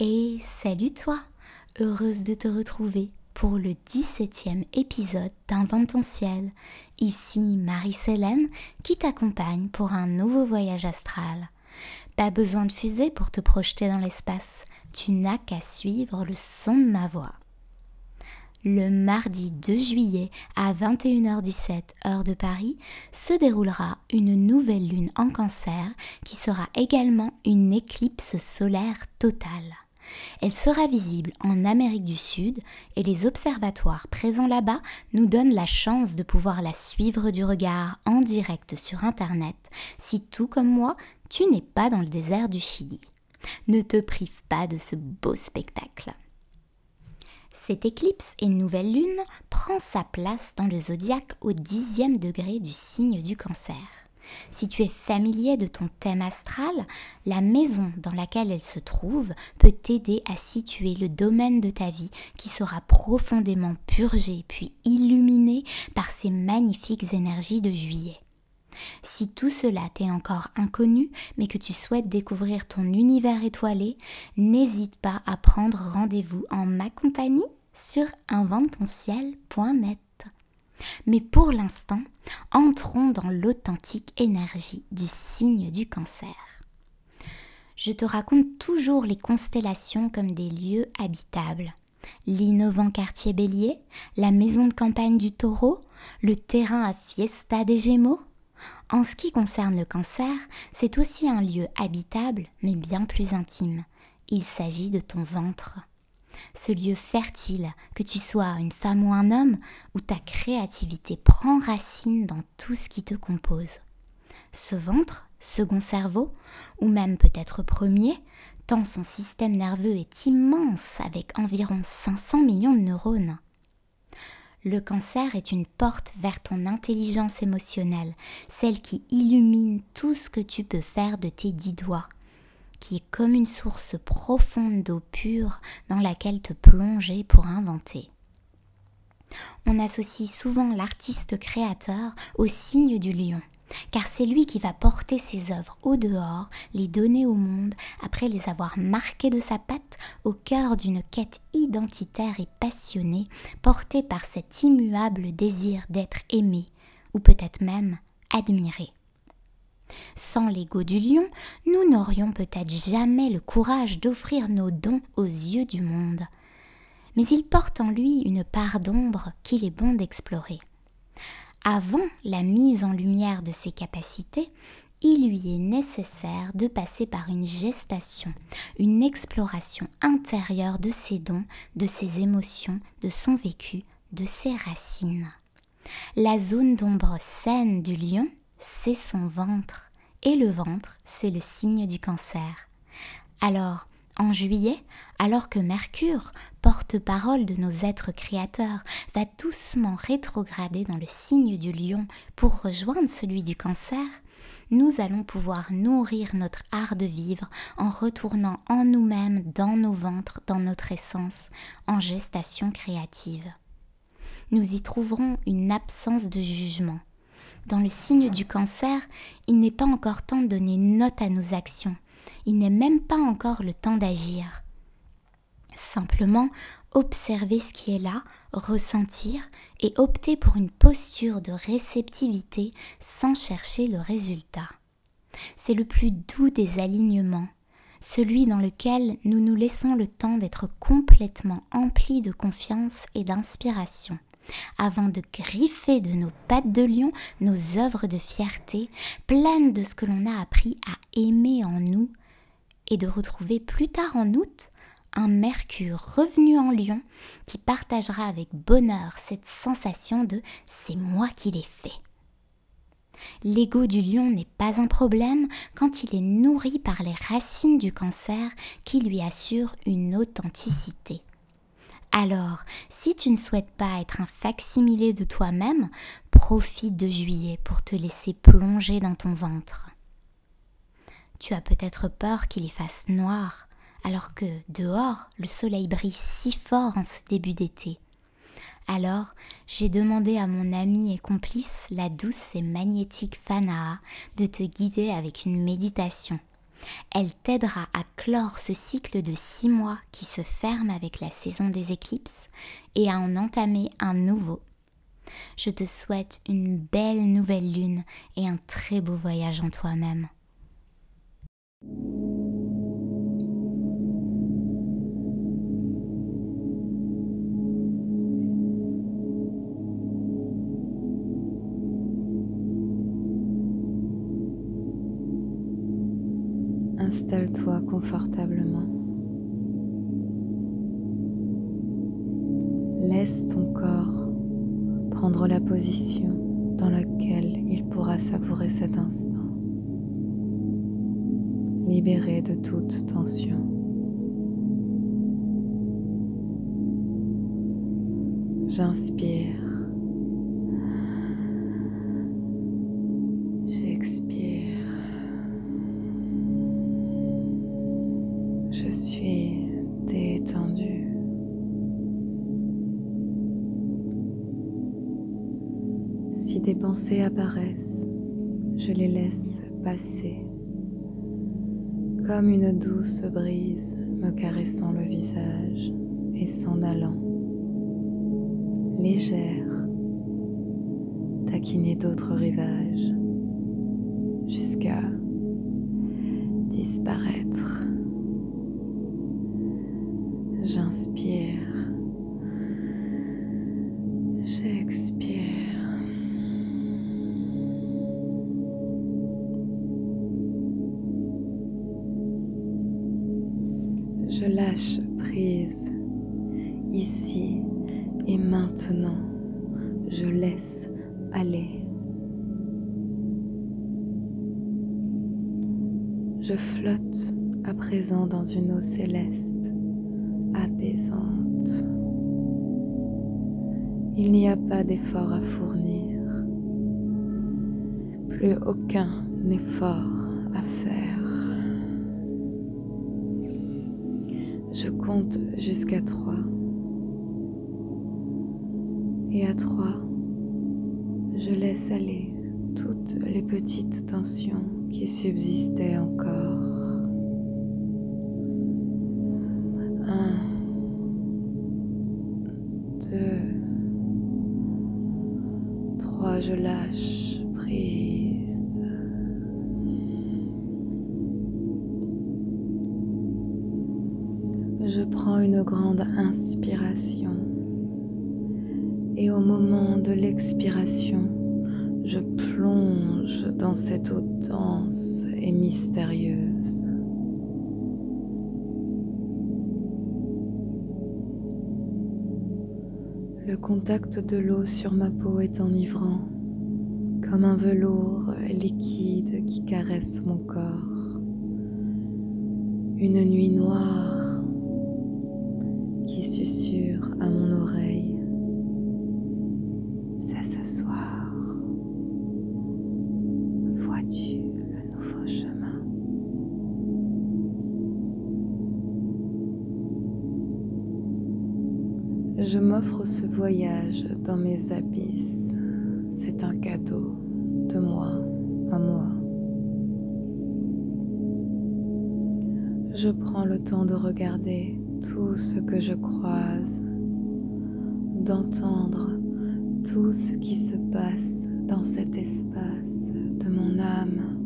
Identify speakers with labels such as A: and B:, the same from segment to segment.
A: Et salut toi, heureuse de te retrouver pour le 17e épisode d'Invente ciel. Ici Marie-Célène qui t'accompagne pour un nouveau voyage astral. Pas besoin de fusée pour te projeter dans l'espace, tu n'as qu'à suivre le son de ma voix. Le mardi 2 juillet à 21h17 heure de Paris se déroulera une nouvelle lune en cancer qui sera également une éclipse solaire totale. Elle sera visible en Amérique du Sud et les observatoires présents là-bas nous donnent la chance de pouvoir la suivre du regard en direct sur Internet si tout comme moi, tu n'es pas dans le désert du Chili. Ne te prive pas de ce beau spectacle. Cette éclipse et nouvelle lune prend sa place dans le zodiaque au dixième degré du signe du cancer. Si tu es familier de ton thème astral, la maison dans laquelle elle se trouve peut t'aider à situer le domaine de ta vie qui sera profondément purgé puis illuminé par ces magnifiques énergies de juillet. Si tout cela t'est encore inconnu, mais que tu souhaites découvrir ton univers étoilé, n'hésite pas à prendre rendez-vous en ma compagnie sur inventonciel.net. Mais pour l'instant, entrons dans l'authentique énergie du signe du cancer. Je te raconte toujours les constellations comme des lieux habitables. L'innovant quartier bélier, la maison de campagne du taureau, le terrain à fiesta des gémeaux. En ce qui concerne le cancer, c'est aussi un lieu habitable, mais bien plus intime. Il s'agit de ton ventre ce lieu fertile, que tu sois une femme ou un homme, où ta créativité prend racine dans tout ce qui te compose. Ce ventre, second cerveau, ou même peut-être premier, tant son système nerveux est immense avec environ 500 millions de neurones. Le cancer est une porte vers ton intelligence émotionnelle, celle qui illumine tout ce que tu peux faire de tes dix doigts qui est comme une source profonde d'eau pure dans laquelle te plonger pour inventer. On associe souvent l'artiste créateur au signe du lion, car c'est lui qui va porter ses œuvres au dehors, les donner au monde, après les avoir marquées de sa patte au cœur d'une quête identitaire et passionnée, portée par cet immuable désir d'être aimé, ou peut-être même admiré. Sans l'ego du lion, nous n'aurions peut-être jamais le courage d'offrir nos dons aux yeux du monde. Mais il porte en lui une part d'ombre qu'il est bon d'explorer. Avant la mise en lumière de ses capacités, il lui est nécessaire de passer par une gestation, une exploration intérieure de ses dons, de ses émotions, de son vécu, de ses racines. La zone d'ombre saine du lion c'est son ventre. Et le ventre, c'est le signe du cancer. Alors, en juillet, alors que Mercure, porte-parole de nos êtres créateurs, va doucement rétrograder dans le signe du lion pour rejoindre celui du cancer, nous allons pouvoir nourrir notre art de vivre en retournant en nous-mêmes, dans nos ventres, dans notre essence, en gestation créative. Nous y trouverons une absence de jugement, dans le signe du cancer, il n'est pas encore temps de donner note à nos actions. Il n'est même pas encore le temps d'agir. Simplement, observer ce qui est là, ressentir et opter pour une posture de réceptivité sans chercher le résultat. C'est le plus doux des alignements, celui dans lequel nous nous laissons le temps d'être complètement emplis de confiance et d'inspiration avant de griffer de nos pattes de lion nos œuvres de fierté, pleines de ce que l'on a appris à aimer en nous, et de retrouver plus tard en août un Mercure revenu en lion qui partagera avec bonheur cette sensation de c'est moi qui l'ai fait. L'ego du lion n'est pas un problème quand il est nourri par les racines du cancer qui lui assurent une authenticité. Alors, si tu ne souhaites pas être un facsimilé de toi-même, profite de juillet pour te laisser plonger dans ton ventre. Tu as peut-être peur qu'il y fasse noir, alors que dehors le soleil brille si fort en ce début d'été. Alors, j'ai demandé à mon ami et complice, la douce et magnétique Fanaa, de te guider avec une méditation. Elle t'aidera à clore ce cycle de six mois qui se ferme avec la saison des éclipses et à en entamer un nouveau. Je te souhaite une belle nouvelle lune et un très beau voyage en toi-même.
B: Installe-toi confortablement. Laisse ton corps prendre la position dans laquelle il pourra savourer cet instant, libéré de toute tension. J'inspire apparaissent, je les laisse passer, comme une douce brise me caressant le visage et s'en allant, légère, taquiner d'autres rivages, jusqu'à disparaître. Je lâche prise ici et maintenant. Je laisse aller. Je flotte à présent dans une eau céleste, apaisante. Il n'y a pas d'effort à fournir, plus aucun effort Je compte jusqu'à trois. Et à trois, je laisse aller toutes les petites tensions qui subsistaient encore. Je prends une grande inspiration et au moment de l'expiration, je plonge dans cette eau dense et mystérieuse. Le contact de l'eau sur ma peau est enivrant, comme un velours liquide qui caresse mon corps. Une nuit noire susurre à mon oreille. C'est ce soir. Vois-tu le nouveau chemin? Je m'offre ce voyage dans mes abysses. C'est un cadeau de moi à moi. Je prends le temps de regarder tout ce que je croise, d'entendre tout ce qui se passe dans cet espace de mon âme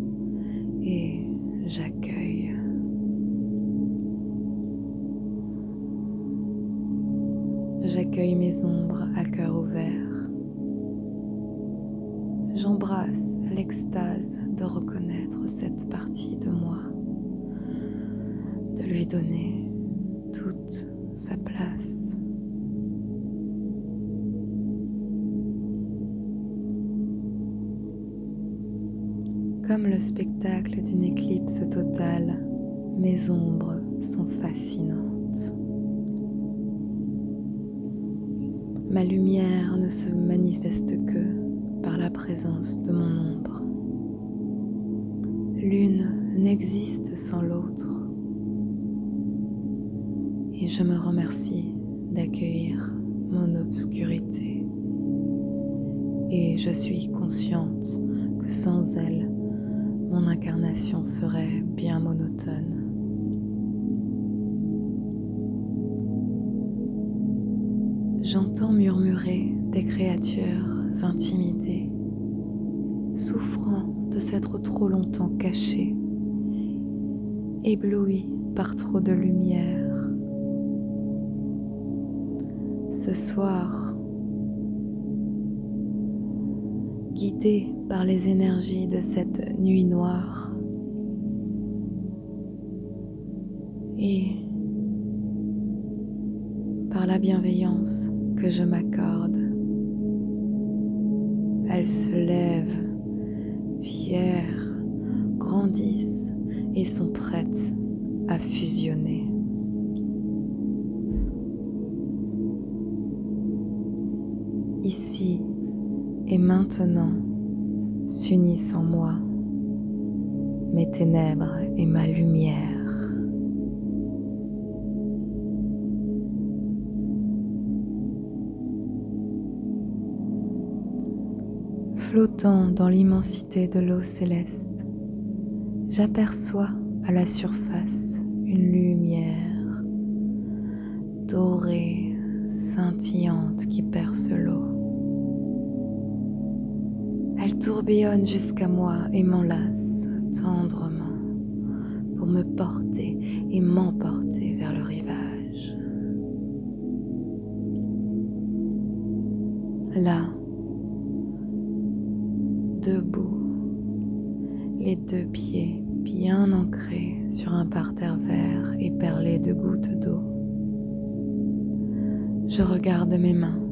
B: et j'accueille. J'accueille mes ombres à cœur ouvert. J'embrasse l'extase de reconnaître cette partie de moi, de lui donner toute sa place. Comme le spectacle d'une éclipse totale, mes ombres sont fascinantes. Ma lumière ne se manifeste que par la présence de mon ombre. L'une n'existe sans l'autre et je me remercie d'accueillir mon obscurité. Et je suis consciente que sans elle, mon incarnation serait bien monotone. J'entends murmurer des créatures intimidées, souffrant de s'être trop longtemps cachées, éblouies par trop de lumière. Ce soir, guidé par les énergies de cette nuit noire et par la bienveillance que je m'accorde. Elles se lèvent, fières, grandissent et sont prêtes à fusionner. Ici et maintenant s'unissent en moi mes ténèbres et ma lumière. Flottant dans l'immensité de l'eau céleste, j'aperçois à la surface une lumière dorée, scintillante qui perce l'eau. Tourbillonne jusqu'à moi et m'enlace tendrement pour me porter et m'emporter vers le rivage. Là, debout, les deux pieds bien ancrés sur un parterre vert et perlé de gouttes d'eau. Je regarde mes mains.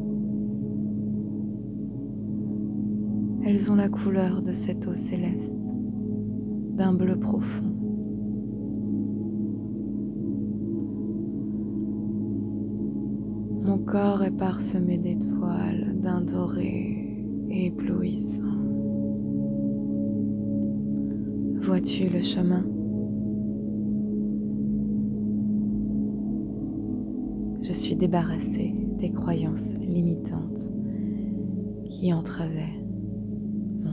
B: Elles ont la couleur de cette eau céleste, d'un bleu profond. Mon corps est parsemé d'étoiles d'un doré éblouissant. Vois-tu le chemin? Je suis débarrassée des croyances limitantes qui entravaient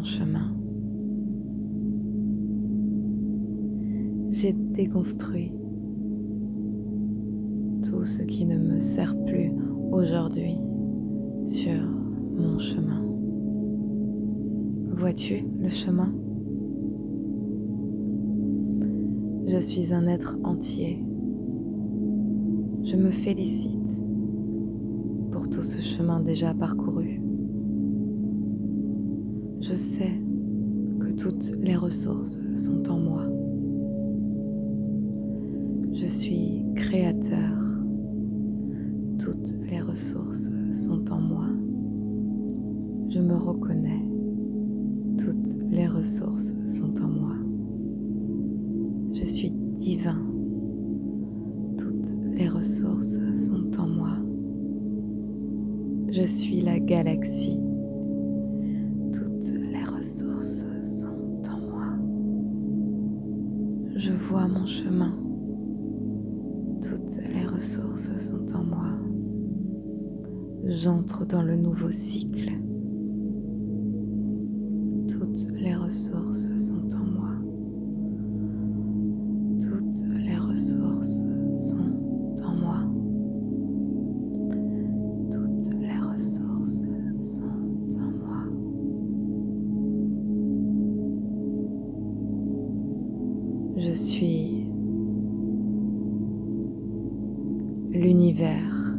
B: chemin. J'ai déconstruit tout ce qui ne me sert plus aujourd'hui sur mon chemin. Vois-tu le chemin? Je suis un être entier. Je me félicite pour tout ce chemin déjà parcouru. Je sais que toutes les ressources sont en moi. Je suis créateur. Toutes les ressources sont en moi. Je me reconnais. Toutes les ressources sont en moi. Je suis divin. Toutes les ressources sont en moi. Je suis la galaxie. Chemin. Toutes les ressources sont en moi. J'entre dans le nouveau cycle. Toutes les ressources sont en moi. Je suis l'univers